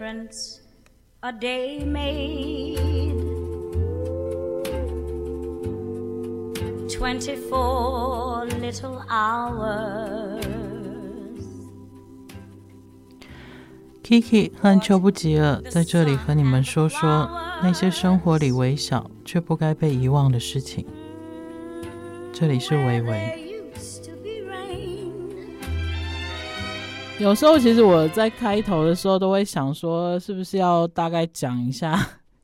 difference a day made. Twenty-four little hours. Kiki 和邱不吉尔在这里和你们说说那些生活里微小却不该被遗忘的事情。这里是微微。有时候，其实我在开头的时候都会想说，是不是要大概讲一下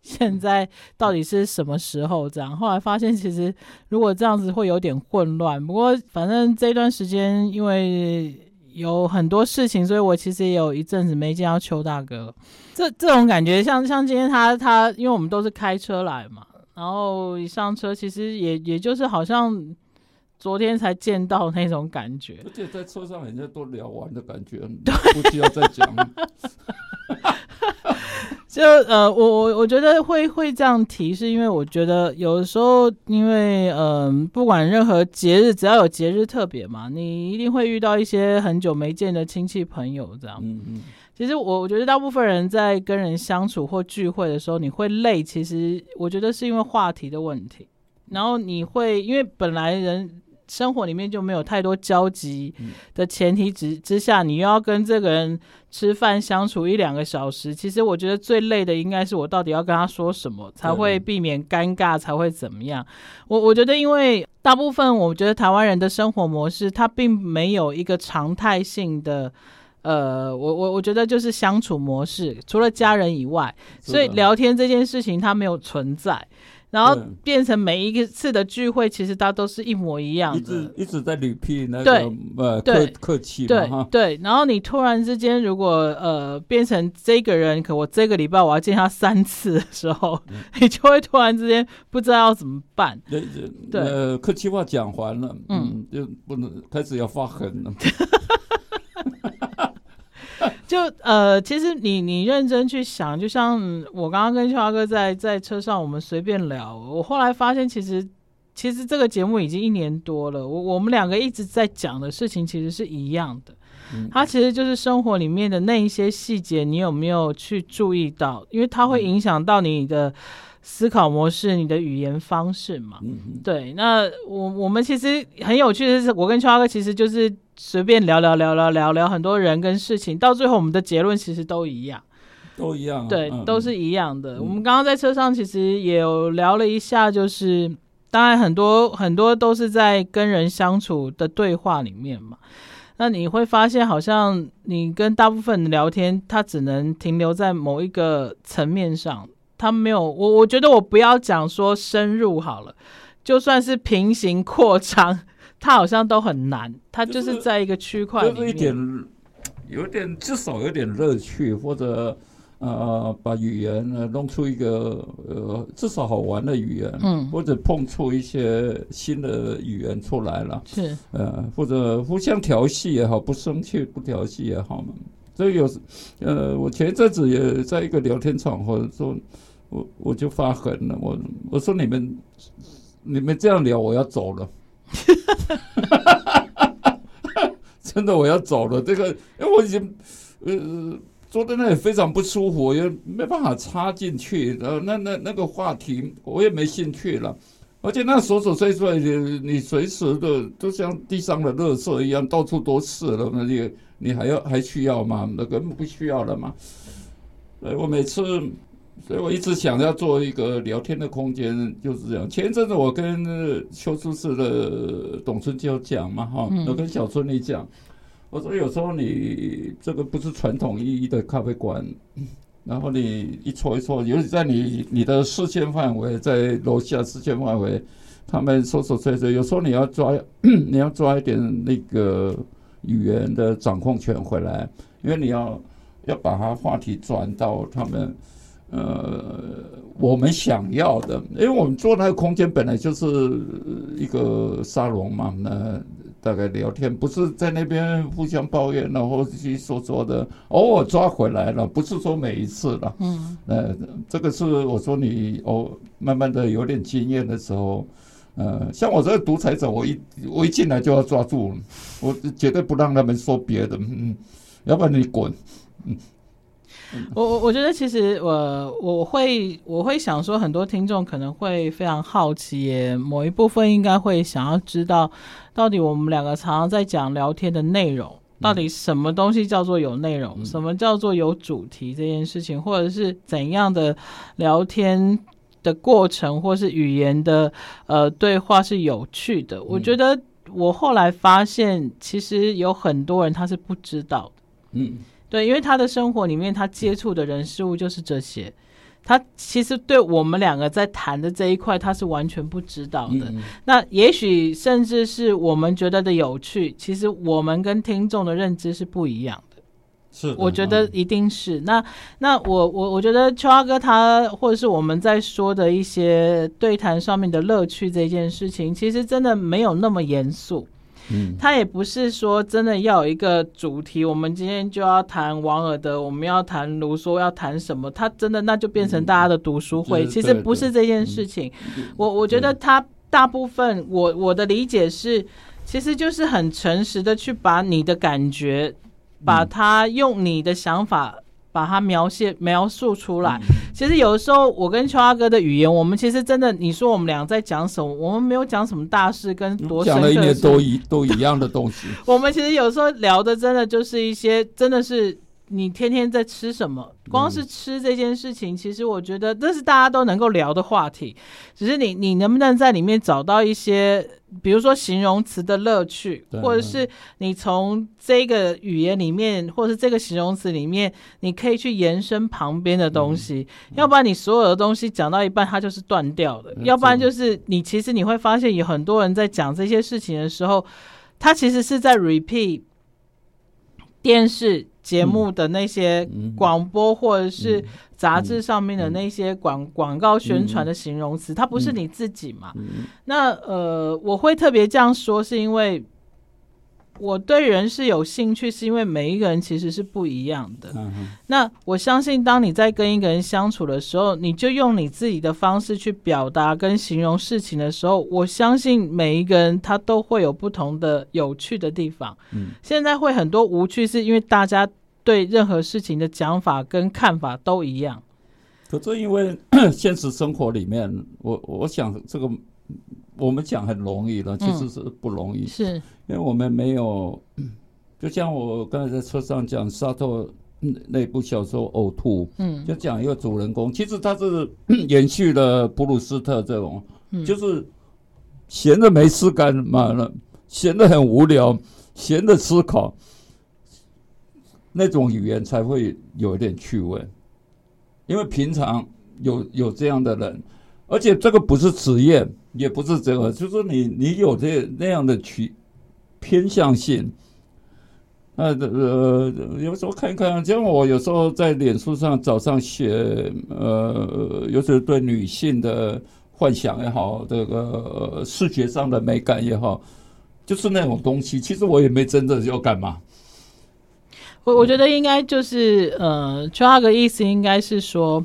现在到底是什么时候这样？后来发现，其实如果这样子会有点混乱。不过，反正这段时间因为有很多事情，所以我其实也有一阵子没见到邱大哥。这这种感觉像，像像今天他他，因为我们都是开车来嘛，然后一上车，其实也也就是好像。昨天才见到那种感觉，而且在车上人家都聊完的感觉，不需要再讲。就呃，我我我觉得会会这样提，是因为我觉得有的时候，因为嗯、呃，不管任何节日，只要有节日特别嘛，你一定会遇到一些很久没见的亲戚朋友这样。嗯嗯。其实我我觉得大部分人在跟人相处或聚会的时候，你会累，其实我觉得是因为话题的问题。然后你会因为本来人。生活里面就没有太多交集的前提之之下，你又要跟这个人吃饭相处一两个小时，其实我觉得最累的应该是我到底要跟他说什么，才会避免尴尬，才会怎么样？我我觉得，因为大部分我觉得台湾人的生活模式，它并没有一个常态性的，呃，我我我觉得就是相处模式，除了家人以外，所以聊天这件事情它没有存在。然后变成每一个次的聚会，其实它都是一模一样的，一直一直在 repeat 那个对。呃客客气对对。然后你突然之间，如果呃变成这个人，可我这个礼拜我要见他三次的时候，嗯、你就会突然之间不知道要怎么办。对对，呃，客气话讲完了，嗯，就不能开始要发狠了。就呃，其实你你认真去想，就像我刚刚跟秋华哥在在车上，我们随便聊。我后来发现，其实其实这个节目已经一年多了，我我们两个一直在讲的事情其实是一样的。嗯，它其实就是生活里面的那一些细节，你有没有去注意到？因为它会影响到你的思考模式，你的语言方式嘛。嗯，对。那我我们其实很有趣的是，我跟秋华哥其实就是。随便聊聊聊聊聊聊很多人跟事情，到最后我们的结论其实都一样，都一样，啊，对，嗯、都是一样的。嗯、我们刚刚在车上其实也有聊了一下，就是当然很多很多都是在跟人相处的对话里面嘛。那你会发现，好像你跟大部分人聊天，他只能停留在某一个层面上，他没有我，我觉得我不要讲说深入好了，就算是平行扩张。他好像都很难，他就是在一个区块里面，就是一点有点至少有点乐趣，或者呃把语言呢弄出一个呃至少好玩的语言，嗯，或者碰出一些新的语言出来了，是呃或者互相调戏也好，不生气不调戏也好嘛。所以有呃我前一阵子也在一个聊天场合说，我我就发狠了，我我说你们你们这样聊，我要走了。哈哈哈真的，我要走了。这个，因为我已经呃坐在那里非常不舒服，也没办法插进去。然后那那那个话题，我也没兴趣了。而且那琐琐碎碎的，你随时的都像地上的垃圾一样，到处都是了。那你你还要还需要吗？那根本不需要了嘛。所以我每次。所以我一直想要做一个聊天的空间，就是这样。前一阵子我跟修书社的董春娇讲嘛，哈，我跟小春你讲，我说有时候你这个不是传统意义的咖啡馆，然后你一戳一戳，尤其在你你的视线范围，在楼下视线范围，他们说说吹吹，有时候你要抓，你要抓一点那个语言的掌控权回来，因为你要要把它话题转到他们。呃，我们想要的，因为我们做那个空间本来就是一个沙龙嘛，那大概聊天不是在那边互相抱怨，然后去说说的，偶尔抓回来了，不是说每一次了。嗯，呃，这个是我说你哦，慢慢的有点经验的时候，呃，像我这个独裁者，我一我一进来就要抓住，我绝对不让他们说别的，嗯，要不然你滚。我我我觉得其实我我会我会想说，很多听众可能会非常好奇，也某一部分应该会想要知道，到底我们两个常常在讲聊天的内容，到底什么东西叫做有内容，什么叫做有主题这件事情，或者是怎样的聊天的过程，或是语言的呃对话是有趣的。我觉得我后来发现，其实有很多人他是不知道的。嗯。对，因为他的生活里面，他接触的人事物就是这些。他其实对我们两个在谈的这一块，他是完全不知道的。嗯、那也许甚至是我们觉得的有趣，其实我们跟听众的认知是不一样的。是的，我觉得一定是。嗯、那那我我我觉得秋阿哥他或者是我们在说的一些对谈上面的乐趣这件事情，其实真的没有那么严肃。嗯，他也不是说真的要有一个主题，我们今天就要谈王尔德，我们要谈卢梭，要谈什么？他真的那就变成大家的读书会，嗯、其实不是这件事情。嗯、我我觉得他大部分，我我的理解是，其实就是很诚实的去把你的感觉，把它用你的想法。把它描写描述出来。其实有的时候，我跟秋阿哥的语言，我们其实真的，你说我们俩在讲什么？我们没有讲什么大事，跟多深刻。讲了一年都一都一样的东西。我们其实有时候聊的，真的就是一些，真的是。你天天在吃什么？光是吃这件事情，其实我觉得这是大家都能够聊的话题。只是你，你能不能在里面找到一些，比如说形容词的乐趣，或者是你从这个语言里面，或者是这个形容词里面，你可以去延伸旁边的东西。要不然你所有的东西讲到一半，它就是断掉的。要不然就是你其实你会发现，有很多人在讲这些事情的时候，他其实是在 repeat 电视。节目的那些广播或者是杂志上面的那些广广告宣传的形容词，它不是你自己嘛？那呃，我会特别这样说，是因为。我对人是有兴趣，是因为每一个人其实是不一样的。嗯、那我相信，当你在跟一个人相处的时候，你就用你自己的方式去表达跟形容事情的时候，我相信每一个人他都会有不同的有趣的地方。嗯，现在会很多无趣，是因为大家对任何事情的讲法跟看法都一样。可是因为 现实生活里面，我我想这个。我们讲很容易了，其实是不容易，嗯、是。因为我们没有，就像我刚才在车上讲沙特那部小说《呕吐》，嗯，就讲一个主人公，其实他是 延续了普鲁斯特这种，嗯、就是闲着没事干嘛了，闲的很无聊，闲的思考，那种语言才会有一点趣味，因为平常有有这样的人。而且这个不是职业，也不是这个，就是你你有这那样的去偏向性，呃呃，有时候看一看，像我有时候在脸书上早上写，呃，尤其是对女性的幻想也好，这个视觉上的美感也好，就是那种东西。其实我也没真的要干嘛。我我觉得应该就是，呃，就那个意思应该是说。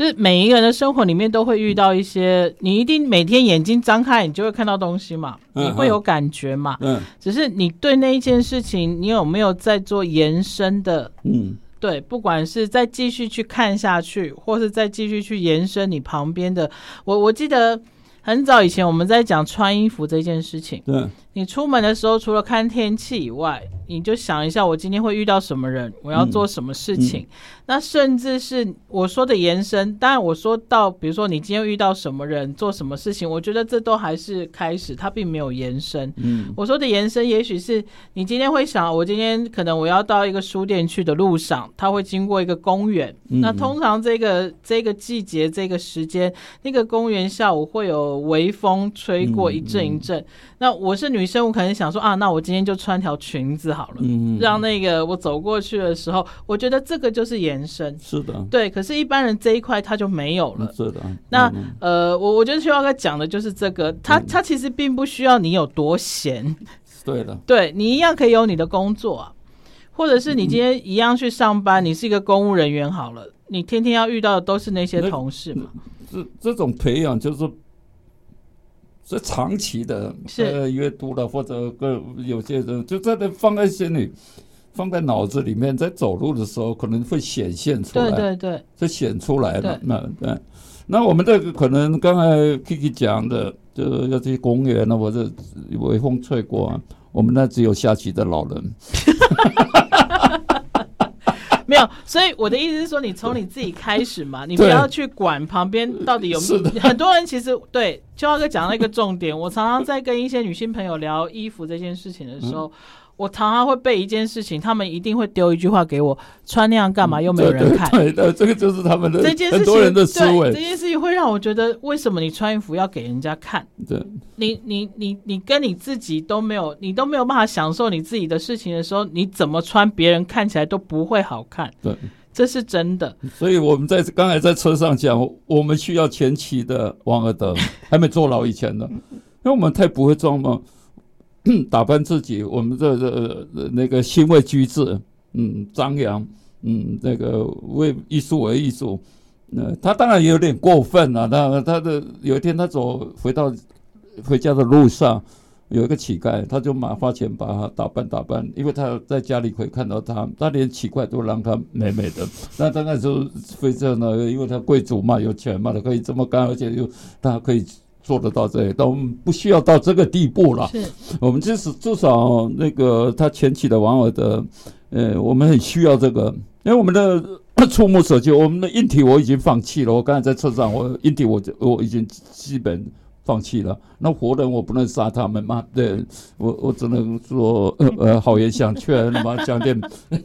就是每一个人的生活里面都会遇到一些，你一定每天眼睛张开，你就会看到东西嘛，你会有感觉嘛。嗯，只是你对那一件事情，你有没有在做延伸的？嗯，对，不管是再继续去看下去，或是再继续去延伸你旁边的。我我记得很早以前我们在讲穿衣服这件事情。对，你出门的时候除了看天气以外，你就想一下，我今天会遇到什么人，我要做什么事情。嗯嗯那甚至是我说的延伸，当然我说到，比如说你今天遇到什么人，做什么事情，我觉得这都还是开始，它并没有延伸。嗯，我说的延伸，也许是你今天会想，我今天可能我要到一个书店去的路上，它会经过一个公园。嗯，那通常这个这个季节这个时间，那个公园下午会有微风吹过一阵一阵。嗯，那我是女生，我可能想说啊，那我今天就穿条裙子好了，嗯，让那个我走过去的时候，我觉得这个就是延。伸。是的，对，可是，一般人这一块他就没有了。是的，那、嗯、呃，我我觉得需要该讲的就是这个，他他其实并不需要你有多闲，对的，对你一样可以有你的工作啊，或者是你今天一样去上班，嗯、你是一个公务人员好了，你天天要遇到的都是那些同事嘛。这这种培养就是是长期的，是呃，阅读了或者个有些人就在那放在心里。放在脑子里面，在走路的时候可能会显现出来，对对对，就显出来了。那那对，那我们这个可能刚才 Kiki 讲的，就要去公园啊，或者微风吹过啊，我们那只有下棋的老人。没有，所以我的意思是说，你从你自己开始嘛，你不要去管旁边到底有没有。很多人其实对秋浩哥讲了一个重点，我常常在跟一些女性朋友聊衣服这件事情的时候。嗯我常常会背一件事情，他们一定会丢一句话给我：穿那样干嘛？又没有人看。对对，这个就是他们的这件事情，很多人的思维。这件事情会让我觉得，为什么你穿衣服要给人家看？对，你你你你跟你自己都没有，你都没有办法享受你自己的事情的时候，你怎么穿，别人看起来都不会好看。对，这是真的。所以我们在刚才在车上讲，我们需要前期的王尔德，还没坐牢以前呢，因为我们太不会装嘛。打扮自己，我们这这那个行为举止，嗯，张扬，嗯，那个为艺术为艺术，那他当然也有点过分了。他他的有一天他走回到回家的路上，有一个乞丐，他就马花钱把他打扮打扮，因为他在家里可以看到他，他连乞丐都让他美美的。那当然就非常的，因为他贵族嘛，有钱嘛，他可以这么干，而且又他可以。做得到这里，但我们不需要到这个地步了。是，我们至至少那个他前期的玩偶的，呃，我们很需要这个，因为我们的 触目所及，我们的硬体我已经放弃了。我刚才在车上，我硬体我我已经基本放弃了。那活人我不能杀他们嘛？对，我我只能说呃呃好言相劝，那么讲点，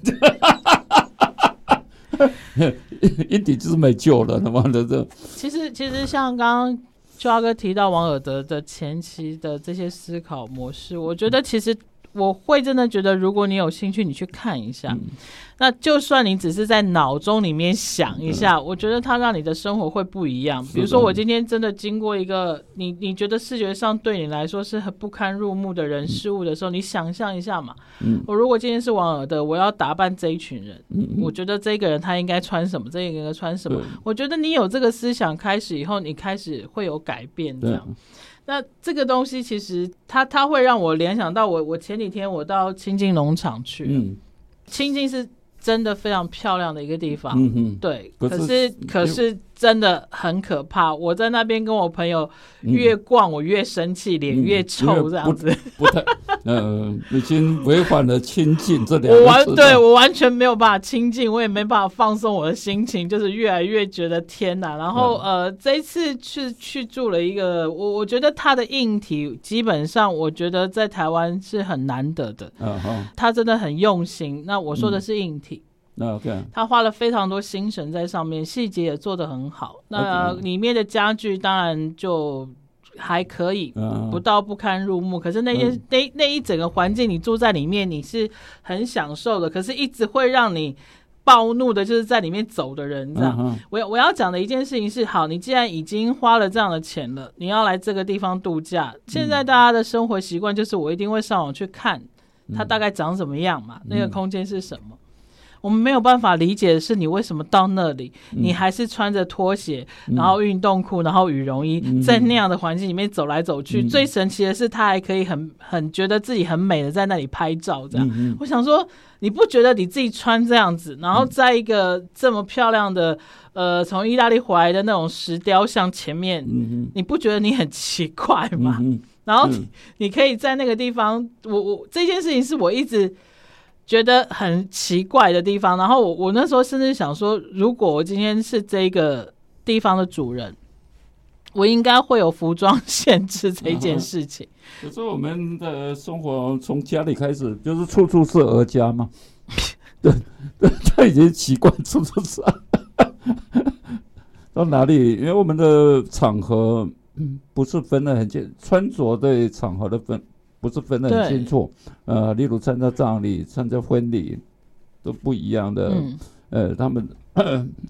硬体就是没救了，他妈的这。其实其实像刚刚。就阿哥提到王尔德的前期的这些思考模式，我觉得其实我会真的觉得，如果你有兴趣，你去看一下。嗯那就算你只是在脑中里面想一下，我觉得它让你的生活会不一样。比如说，我今天真的经过一个你你觉得视觉上对你来说是很不堪入目的人事物的时候，你想象一下嘛。我如果今天是王尔德，我要打扮这一群人，我觉得这个人他应该穿什么，这个人应该穿什么。我觉得你有这个思想开始以后，你开始会有改变这样。那这个东西其实它它会让我联想到我我前几天我到清境农场去，嗯，清境是。真的非常漂亮的一个地方，嗯哼，对，可是，可是真的很可怕。我在那边跟我朋友越逛，我越生气，脸、嗯、越臭，这样子。不，不太，嗯、呃，已经违反了亲近这两个字。我完，对我完全没有办法亲近，我也没办法放松我的心情，就是越来越觉得天哪。然后，嗯、呃，这一次去去住了一个，我我觉得它的硬体基本上，我觉得在台湾是很难得的。嗯哼，他真的很用心。那我说的是硬体。OK，他花了非常多心神在上面，细节也做得很好。那里面的家具当然就还可以，不到不堪入目。可是那些那那一整个环境，你住在里面，你是很享受的。可是一直会让你暴怒的，就是在里面走的人，这样。我要我要讲的一件事情是：好，你既然已经花了这样的钱了，你要来这个地方度假。现在大家的生活习惯就是，我一定会上网去看它大概长什么样嘛，那个空间是什么。我们没有办法理解的是，你为什么到那里，你还是穿着拖鞋，然后运动裤，然后羽绒衣，在那样的环境里面走来走去。最神奇的是，他还可以很很觉得自己很美的在那里拍照。这样，我想说，你不觉得你自己穿这样子，然后在一个这么漂亮的呃从意大利回来的那种石雕像前面，你不觉得你很奇怪吗？然后你可以在那个地方，我我这件事情是我一直。觉得很奇怪的地方，然后我我那时候甚至想说，如果我今天是这个地方的主人，我应该会有服装限制这件事情。可是我们的生活从家里开始，就是处处是儿家嘛。对，对，他已经习惯处处是。到哪里？因为我们的场合不是分的很清，穿着对场合的分。不是分得很清楚，呃，例如参加葬礼、参加婚礼都不一样的，嗯、呃，他们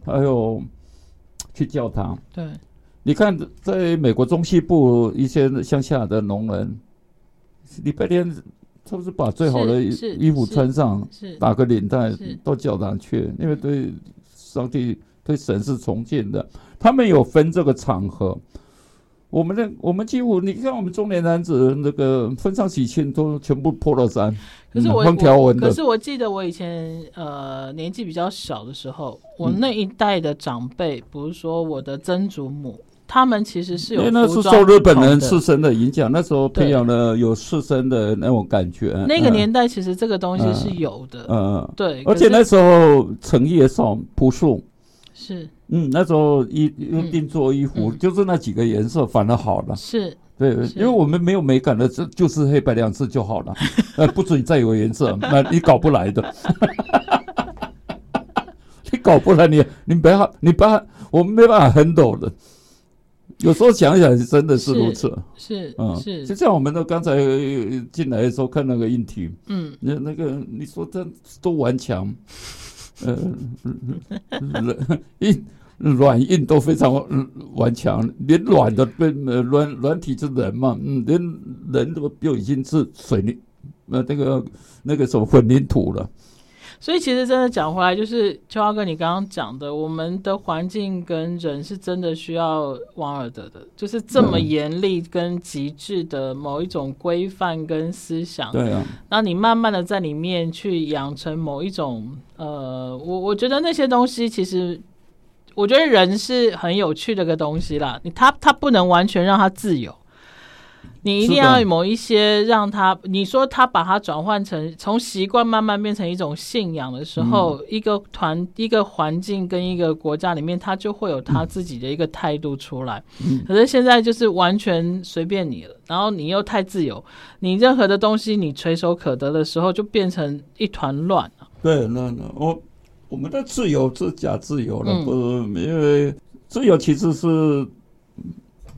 还有去教堂。对，你看，在美国中西部一些乡下的农人，礼拜天是不是把最好的衣服穿上，打个领带到教堂去？因为对上帝、对神是崇敬的，他们有分这个场合。我们的我们几乎你看我们中年男子那个分上喜庆都全部破了衫，可是我，横条纹的。可是我记得我以前呃年纪比较小的时候，我那一代的长辈，比如说我的曾祖母，他们其实是有，因为那是受日本人刺身的影响，那时候培养了有刺身的那种感觉。那个年代其实这个东西是有的，嗯嗯，对。而且那时候诚意也少，朴素。是，嗯，那时候衣用定做衣服，嗯、就是那几个颜色，反而好了。是，对，因为我们没有美感的，这就是黑白两色就好了。呃，不准再有颜色，那你搞不来的。你搞不来，你你不要，你不要，我们没办法 handle 的。有时候想想，真的是如此。是，嗯，是。就像我们的刚才进来的时候看那个硬体，嗯，那那个你说这多顽强。呃，软硬软硬都非常顽强，连软的被呃软软体是人嘛，嗯，连人都就已经是水泥，呃，那个那个什么混凝土了。所以其实真的讲回来，就是秋华哥你刚刚讲的，我们的环境跟人是真的需要王尔德的，就是这么严厉跟极致的某一种规范跟思想。对啊，然后你慢慢的在里面去养成某一种，呃，我我觉得那些东西其实，我觉得人是很有趣的个东西啦。你他他不能完全让他自由。你一定要某一些让他，你说他把它转换成从习惯慢慢变成一种信仰的时候，一个团、一个环境跟一个国家里面，他就会有他自己的一个态度出来。可是现在就是完全随便你了，然后你又太自由，你任何的东西你垂手可得的时候，就变成一团乱了。对，那那我我们的自由是假自由了，不是，因为自由其实是。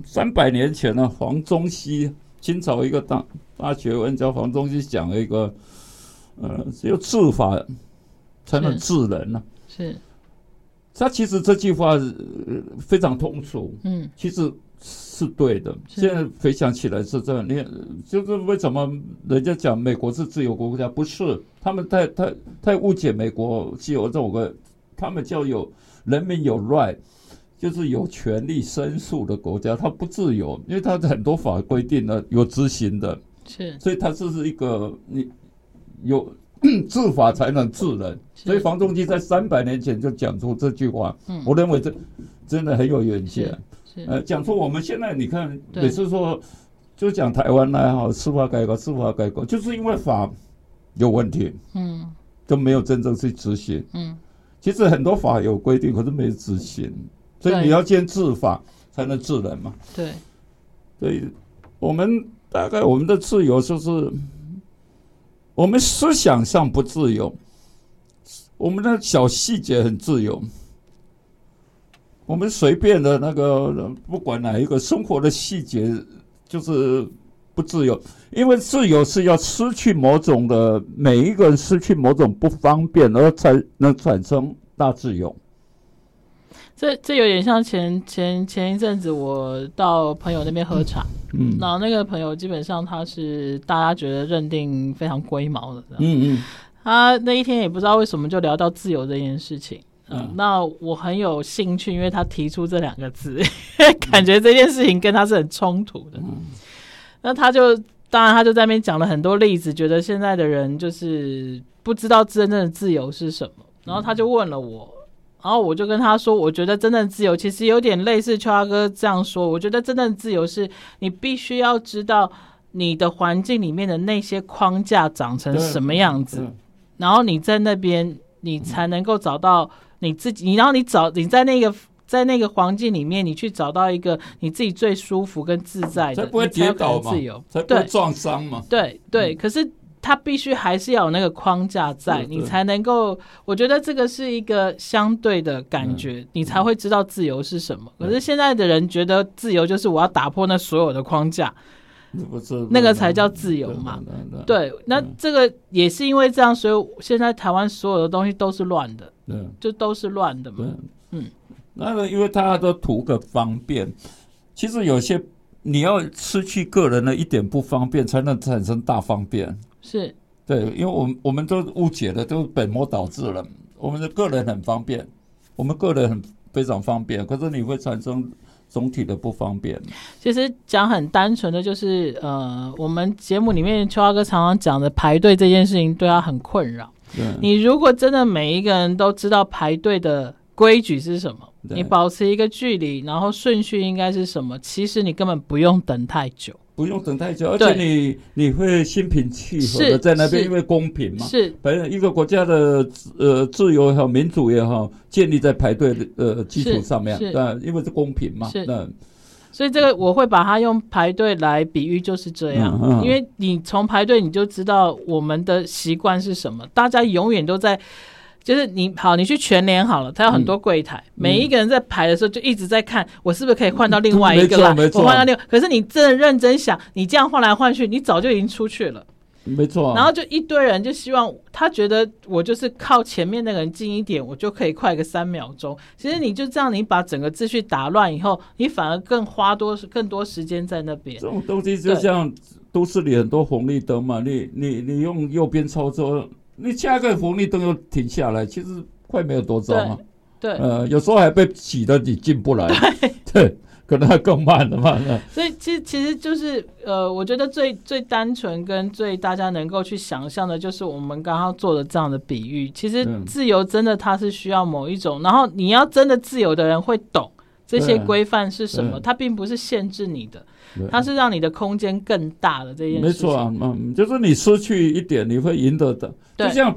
三百年前呢，黄宗羲，清朝一个大大学问家黄宗羲讲了一个，呃，只有治法才能治人呢、啊。是，他其实这句话非常通俗，嗯，其实是对的。现在回想起来是这样，你就是为什么人家讲美国是自由国家？不是，他们太太太误解美国自由这种个，他们叫有人民有 right。就是有权利申诉的国家，它不自由，因为它很多法规定呢有执行的，是，所以它这是一个你有 治法才能治人，所以黄宗基在三百年前就讲出这句话，嗯，我认为这真的很有远见，呃，讲出我们现在你看每次说就讲台湾来好司法改革，司法改革就是因为法有问题，嗯，都没有真正去执行，嗯，其实很多法有规定，可是没执行。所以你要先治法，才能治人嘛。对，所以我们大概我们的自由就是，我们思想上不自由，我们的小细节很自由，我们随便的那个不管哪一个生活的细节就是不自由，因为自由是要失去某种的，每一个人失去某种不方便，而才能产生大自由。这这有点像前前前一阵子我到朋友那边喝茶，嗯，然后那个朋友基本上他是大家觉得认定非常龟毛的，嗯嗯，他那一天也不知道为什么就聊到自由这件事情，嗯，嗯，那我很有兴趣，因为他提出这两个字，感觉这件事情跟他是很冲突的，嗯，那他就当然他就在那边讲了很多例子，觉得现在的人就是不知道真正的自由是什么，然后他就问了我。然后我就跟他说，我觉得真正自由其实有点类似秋华哥这样说。我觉得真正自由是你必须要知道你的环境里面的那些框架长成什么样子，然后你在那边你才能够找到你自己。你然后你找你在那个在那个环境里面，你去找到一个你自己最舒服跟自在的，才不会跌倒嘛，自由，才不会撞伤嘛。对对，可是。他必须还是要有那个框架在，你才能够。我觉得这个是一个相对的感觉，你才会知道自由是什么。可是现在的人觉得自由就是我要打破那所有的框架，那个才叫自由嘛。对，那这个也是因为这样，所以现在台湾所有的东西都是乱的，就都是乱的嘛。嗯，那个因为大家都图个方便，其实有些你要失去个人的一点不方便，才能产生大方便。是对，因为我们我们都误解了，都本末倒置了。我们的个人很方便，我们个人很非常方便，可是你会产生总体的不方便。其实讲很单纯的就是，呃，我们节目里面秋华哥常常讲的排队这件事情，对他很困扰。你如果真的每一个人都知道排队的规矩是什么，你保持一个距离，然后顺序应该是什么，其实你根本不用等太久。不用等太久，而且你你会心平气和的在那边，因为公平嘛。是，反正一个国家的呃自由也好，民主也好，建立在排队的呃基础上面，对，因为是公平嘛。是，所以这个我会把它用排队来比喻，就是这样。嗯嗯、因为你从排队你就知道我们的习惯是什么，大家永远都在。就是你好，你去全联好了，它有很多柜台，嗯、每一个人在排的时候就一直在看，我是不是可以换到另外一个啦？没错，我换到另外，可是你真的认真想，你这样换来换去，你早就已经出去了。没错、啊。然后就一堆人就希望他觉得我就是靠前面那个人近一点，我就可以快个三秒钟。其实你就这样，你把整个秩序打乱以后，你反而更花多更多时间在那边。这种东西就像都市里很多红绿灯嘛，你你你用右边操作。你下一个红绿灯又停下来，其实快没有多糟嘛。对，呃，有时候还被挤得你进不来。对，对，可能还更慢了嘛。所以其实其实就是呃，我觉得最最单纯跟最大家能够去想象的，就是我们刚刚做的这样的比喻。其实自由真的它是需要某一种，然后你要真的自由的人会懂这些规范是什么，它并不是限制你的。它是让你的空间更大的这件事，没错啊，嗯，就是你失去一点，你会赢得的。就像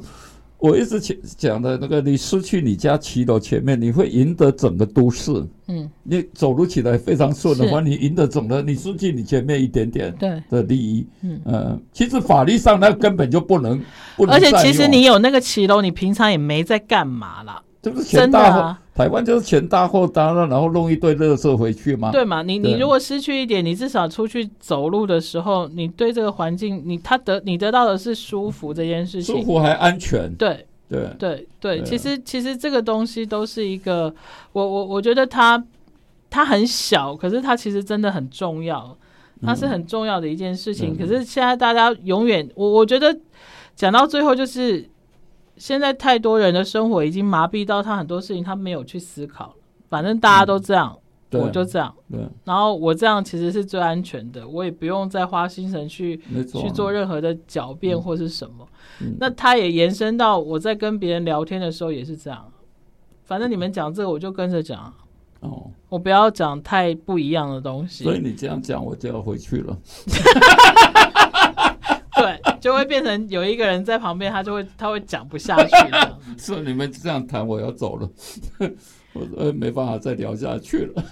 我一直讲的那个，你失去你家骑楼前面，你会赢得整个都市。嗯，你走路起来非常顺的话，你赢得整个，你失去你前面一点点对的利益。嗯嗯，其实法律上那根本就不能，不能。而且其实你有那个骑楼，你平常也没在干嘛啦。就是钱大后，台湾就是钱大后大了，然后弄一堆垃圾回去嘛。对嘛？你你如果失去一点，你至少出去走路的时候，你对这个环境，你他得你得到的是舒服这件事情，舒服还安全。对对对对，其实其实这个东西都是一个，我我我觉得它它很小，可是它其实真的很重要，它是很重要的一件事情。可是现在大家永远，我我觉得讲到最后就是。现在太多人的生活已经麻痹到他很多事情他没有去思考，反正大家都这样，嗯、我就这样，然后我这样其实是最安全的，我也不用再花心神去去做任何的狡辩或是什么。嗯、那他也延伸到我在跟别人聊天的时候也是这样，反正你们讲这个我就跟着讲，哦，我不要讲太不一样的东西。所以你这样讲我就要回去了。对，就会变成有一个人在旁边，他就会他会讲不下去。是你们这样谈，我要走了，我呃没办法再聊下去了。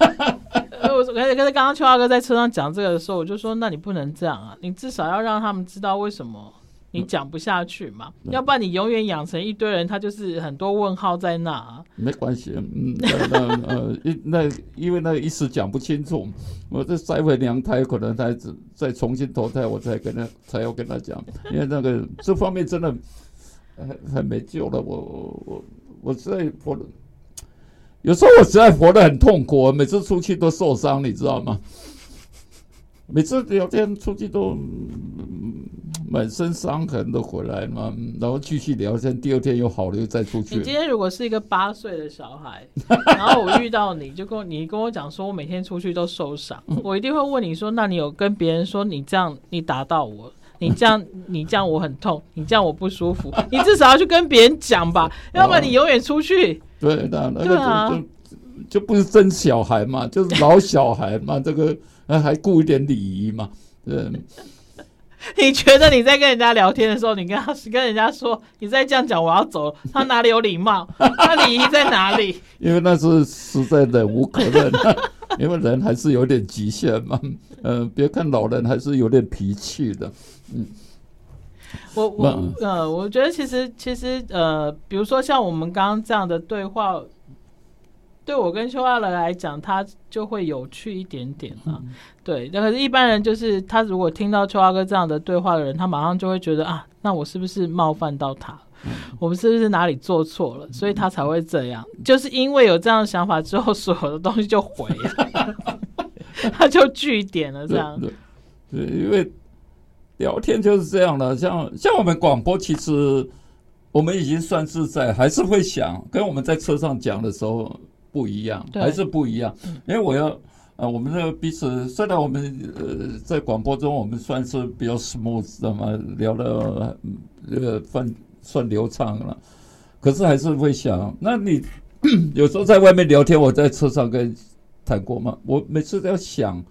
我说，刚才刚刚秋华哥在车上讲这个的时候，我就说，那你不能这样啊，你至少要让他们知道为什么。你讲不下去嘛？嗯、要不然你永远养成一堆人，他就是很多问号在那、啊。没关系，嗯，那呃，那因为那一时讲不清楚，我这塞回娘胎，可能再再重新投胎，我才跟他才要跟他讲，因为那个这方面真的很很没救了。我我我我实在活的，有时候我实在活得很痛苦，每次出去都受伤，你知道吗？每次聊天出去都满身伤痕的回来嘛，然后继续聊天，第二天又好了，又再出去。你今天如果是一个八岁的小孩，然后我遇到你就跟你跟我讲说，我每天出去都受伤，我一定会问你说，那你有跟别人说你这样你打到我，你这样 你这样我很痛，你这样我不舒服，你至少要去跟别人讲吧，要不然你永远出去。对，那那个就就就不是真小孩嘛，就是老小孩嘛，这个。那还顾一点礼仪嘛？嗯，你觉得你在跟人家聊天的时候，你跟他跟人家说，你再这样讲，我要走了，他哪里有礼貌？他礼仪在哪里？因为那是实在忍无可忍，因为人还是有点极限嘛。嗯、呃，别看老人还是有点脾气的。嗯，我我呃，我觉得其实其实呃，比如说像我们刚刚这样的对话。对我跟秋华来讲，他就会有趣一点点啊。嗯、对，那可是一般人就是他如果听到秋阿哥这样的对话的人，他马上就会觉得啊，那我是不是冒犯到他？嗯、我们是不是哪里做错了？所以他才会这样。嗯、就是因为有这样的想法之后，所有的东西就毁了，他就据点了。这样对，对，对，因为聊天就是这样的。像像我们广播，其实我们已经算是在，还是会想跟我们在车上讲的时候。不一样，还是不一样，因为我要啊，我们的彼此虽然我们呃在广播中我们算是比较 smooth 的嘛，聊的呃算算流畅了，可是还是会想，那你 有时候在外面聊天，我在车上跟谈过吗？我每次都要想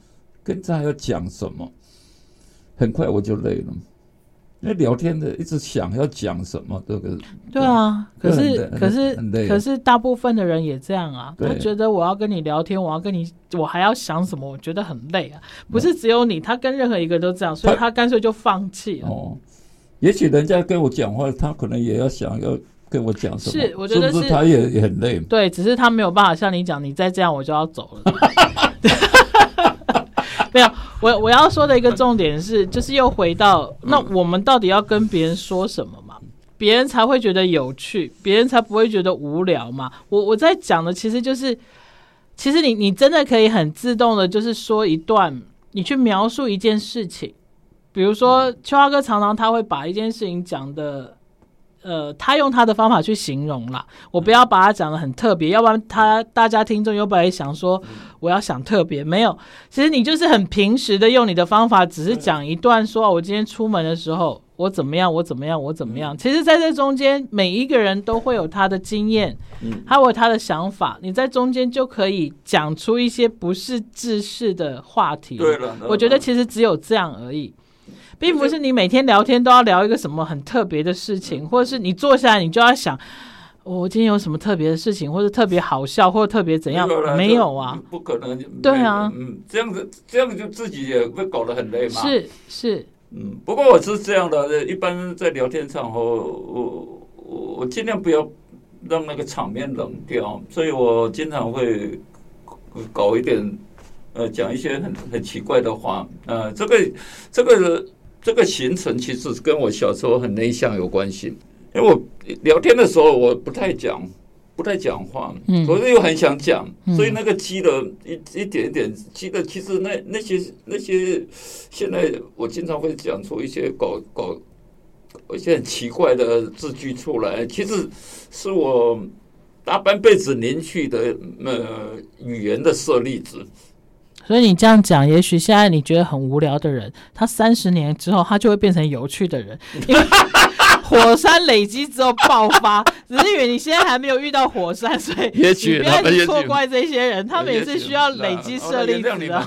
跟他要讲什么，很快我就累了。聊天的一直想要讲什么，这个对啊，可是可是可是大部分的人也这样啊，他觉得我要跟你聊天，我要跟你，我还要想什么，我觉得很累啊。不是只有你，他跟任何一个都这样，所以他干脆就放弃了。哦，也许人家跟我讲话，他可能也要想要跟我讲什么，是我觉得是，是他也也很累。对，只是他没有办法像你讲，你再这样我就要走了。没有，我我要说的一个重点是，就是又回到那我们到底要跟别人说什么嘛？别人才会觉得有趣，别人才不会觉得无聊嘛？我我在讲的其实就是，其实你你真的可以很自动的，就是说一段，你去描述一件事情，比如说秋华哥常常他会把一件事情讲的。呃，他用他的方法去形容啦，我不要把它讲的很特别，要不然他大家听众又本来想说我要想特别，没有，其实你就是很平时的用你的方法，只是讲一段说，我今天出门的时候我怎么样，我怎么样，我怎么样。其实在这中间，每一个人都会有他的经验，还有他的想法，你在中间就可以讲出一些不是制式的话题。对了，我觉得其实只有这样而已。并不是你每天聊天都要聊一个什么很特别的事情，或者是你坐下来你就要想，我今天有什么特别的事情，或者特别好笑，或者特别怎样？没有啊，不可能。对啊，嗯，这样子这样子就自己也会搞得很累嘛。是是，嗯，不过我是这样的，一般在聊天场合，我我我尽量不要让那个场面冷掉，所以我经常会搞一点，呃，讲一些很很奇怪的话，呃，这个这个。这个行程其实跟我小时候很内向有关系，因为我聊天的时候我不太讲，不太讲话，可是又很想讲，所以那个积了一一点一点积的，其实那那些那些，现在我经常会讲出一些搞搞一些很奇怪的字句出来，其实是我大半辈子凝聚的呃语言的舍利子。所以你这样讲，也许现在你觉得很无聊的人，他三十年之后，他就会变成有趣的人，因为 火山累积之后爆发。只是因为你现在还没有遇到火山，所以也许不要错怪这些人，他们也是需要累积舍利子的。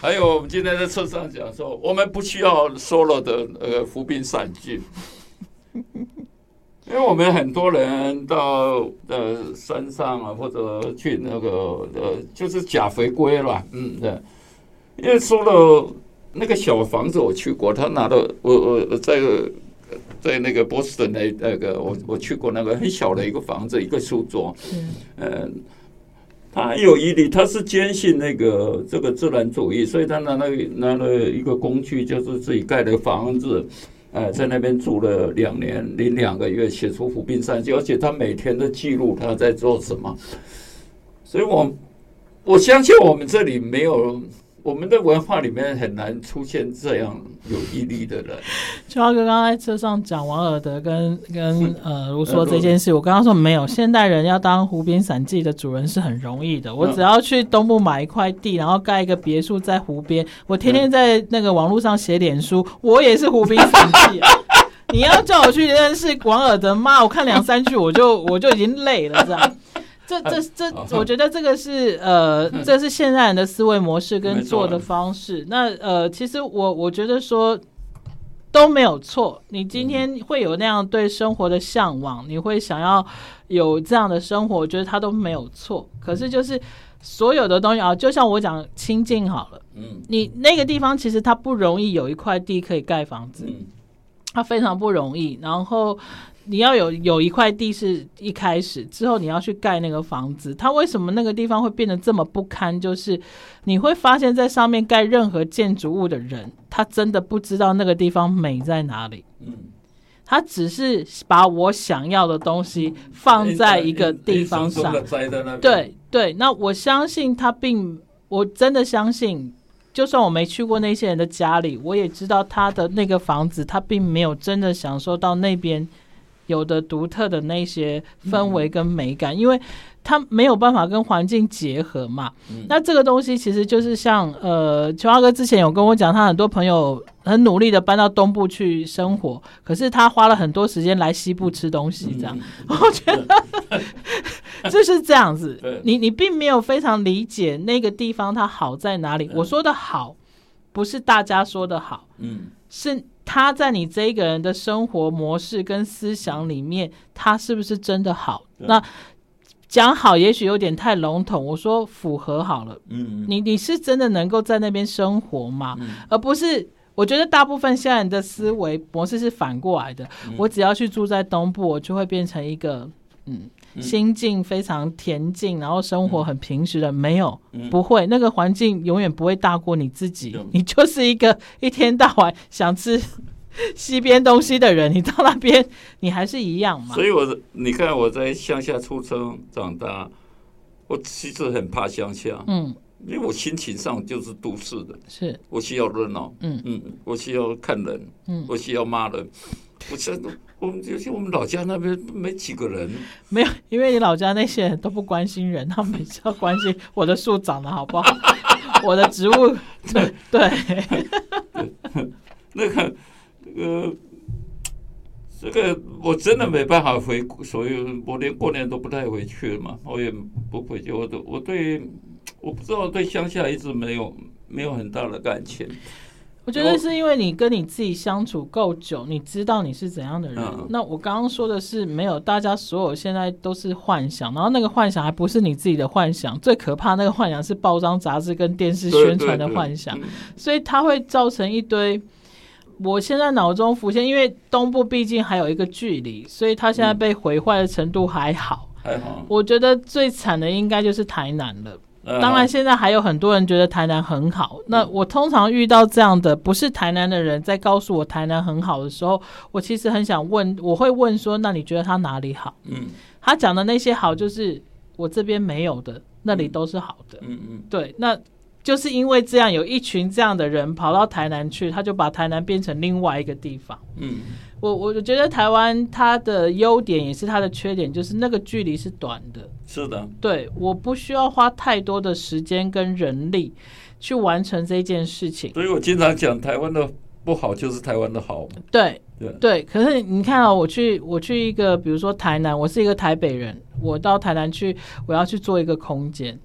还有 我们今天在车上讲说，我们不需要 solo 的呃伏兵散句。因为我们很多人到呃山上啊，或者去那个呃，就是假回归了，嗯，对。因为说了那个小房子，我去过，他拿到我我在在那个波士顿那那个我我去过那个很小的一个房子，一个书桌，嗯，他有毅力，他是坚信那个这个自然主义，所以他拿了拿了一个工具，就是自己盖的房子。呃，在那边住了两年零两个月，写出《伏兵三记》，而且他每天都记录他在做什么，所以我我相信我们这里没有。我们的文化里面很难出现这样有毅力的人。秋华哥刚刚在车上讲王尔德跟跟 呃卢梭这件事，我刚刚说没有，现代人要当《湖滨散记》的主人是很容易的。我只要去东部买一块地，然后盖一个别墅在湖边，我天天在那个网络上写脸书，我也是《湖滨散记》啊。你要叫我去认识王尔德，妈，我看两三句我就我就已经累了，这样。这这这，我觉得这个是呃，这是现代人的思维模式跟做的方式。那呃，其实我我觉得说都没有错。你今天会有那样对生活的向往，你会想要有这样的生活，我觉得它都没有错。可是就是所有的东西啊，就像我讲清静好了，嗯，你那个地方其实它不容易有一块地可以盖房子，它非常不容易。然后。你要有有一块地是一开始之后你要去盖那个房子，它为什么那个地方会变得这么不堪？就是你会发现在上面盖任何建筑物的人，他真的不知道那个地方美在哪里。嗯，他只是把我想要的东西放在一个地方上。对对，那我相信他并，我真的相信，就算我没去过那些人的家里，我也知道他的那个房子，他并没有真的享受到那边。有的独特的那些氛围跟美感，因为它没有办法跟环境结合嘛。那这个东西其实就是像呃，琼华哥之前有跟我讲，他很多朋友很努力的搬到东部去生活，可是他花了很多时间来西部吃东西，这样，我觉得 就是这样子。你你并没有非常理解那个地方它好在哪里。我说的好，不是大家说的好，嗯，是。他在你这一个人的生活模式跟思想里面，他是不是真的好？那讲好也许有点太笼统，我说符合好了。嗯，你你是真的能够在那边生活吗？而不是，我觉得大部分现在人的思维模式是反过来的。我只要去住在东部，我就会变成一个嗯。心境非常恬静，然后生活很平实的，嗯、没有，嗯、不会，那个环境永远不会大过你自己。嗯、你就是一个一天到晚想吃 西边东西的人，你到那边你还是一样嘛。所以我你看我在乡下出生长大，我其实很怕乡下，嗯，因为我心情上就是都市的，是。我需要热闹，嗯。嗯，我需要看人，嗯，我需要骂人。我真的，我们尤其我们老家那边没几个人，没有，因为你老家那些人都不关心人，他们比较关心我的树长得好不好，我的植物，对对，那个那个这个我真的没办法回，所以我连过年都不太回去了嘛，我也不回去，我都我对我不知道对乡下一直没有没有很大的感情。我觉得是因为你跟你自己相处够久，你知道你是怎样的人。嗯、那我刚刚说的是没有，大家所有现在都是幻想，然后那个幻想还不是你自己的幻想，最可怕那个幻想是报章杂志跟电视宣传的幻想，对对对，所以它会造成一堆。我现在脑中浮现，因为东部毕竟还有一个距离，所以它现在被毁坏的程度还好。还好。我觉得最惨的应该就是台南了。当然，现在还有很多人觉得台南很好。那我通常遇到这样的不是台南的人在告诉我台南很好的时候，我其实很想问，我会问说：那你觉得他哪里好？嗯，他讲的那些好，就是我这边没有的，那里都是好的。嗯嗯，对，那就是因为这样，有一群这样的人跑到台南去，他就把台南变成另外一个地方。嗯。我我觉得台湾它的优点也是它的缺点，就是那个距离是短的。是的，对，我不需要花太多的时间跟人力去完成这件事情。所以我经常讲，台湾的不好就是台湾的好。对对对，可是你看啊，我去我去一个，比如说台南，我是一个台北人，我到台南去，我要去做一个空间。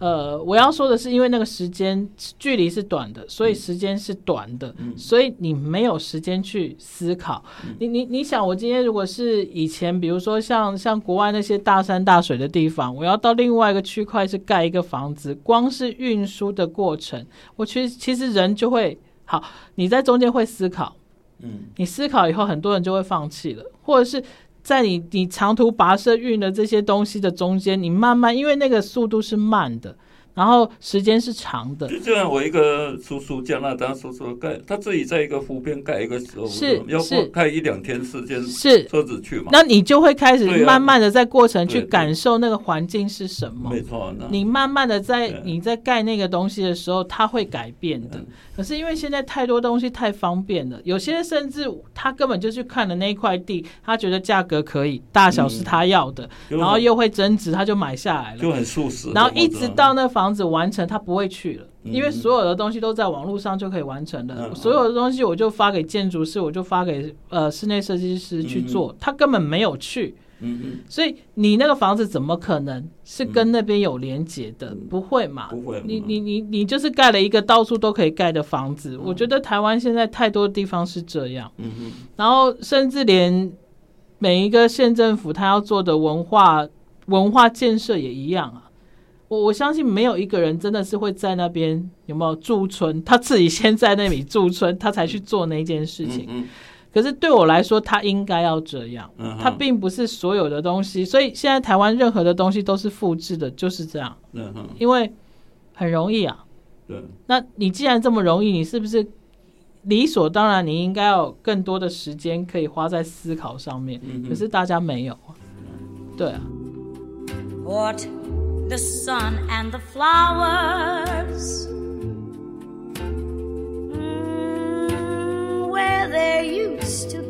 呃，我要说的是，因为那个时间距离是短的，所以时间是短的，嗯、所以你没有时间去思考。嗯、你你你想，我今天如果是以前，比如说像像国外那些大山大水的地方，我要到另外一个区块是盖一个房子，光是运输的过程，我其实其实人就会好，你在中间会思考，嗯，你思考以后，很多人就会放弃了，或者是。在你你长途跋涉运的这些东西的中间，你慢慢，因为那个速度是慢的。然后时间是长的，就像我一个叔叔，加拿大叔叔盖，他自己在一个湖边盖一个时候，是要开一两天时间，是车子去嘛？那你就会开始慢慢的在过程去感受那个环境是什么？没错，你慢慢的在你在盖那个东西的时候，它会改变的。可是因为现在太多东西太方便了，有些甚至他根本就去看了那一块地，他觉得价格可以，大小是他要的，然后又会增值，他就买下来了，就很速食。然后一直到那房。房子完成，他不会去了，因为所有的东西都在网络上就可以完成的。嗯、所有的东西我就发给建筑师，我就发给呃室内设计师去做，嗯、他根本没有去。所以你那个房子怎么可能是跟那边有连接的？嗯、不会嘛？不会。你你你你就是盖了一个到处都可以盖的房子。嗯、我觉得台湾现在太多地方是这样。然后甚至连每一个县政府他要做的文化文化建设也一样啊。我我相信没有一个人真的是会在那边有没有驻村，他自己先在那里驻村，他才去做那件事情。嗯嗯、可是对我来说，他应该要这样。嗯、他并不是所有的东西，所以现在台湾任何的东西都是复制的，就是这样。因为很容易啊。对。那你既然这么容易，你是不是理所当然你应该要有更多的时间可以花在思考上面？嗯、可是大家没有。对啊。What? The sun and the flowers, mm, where there used to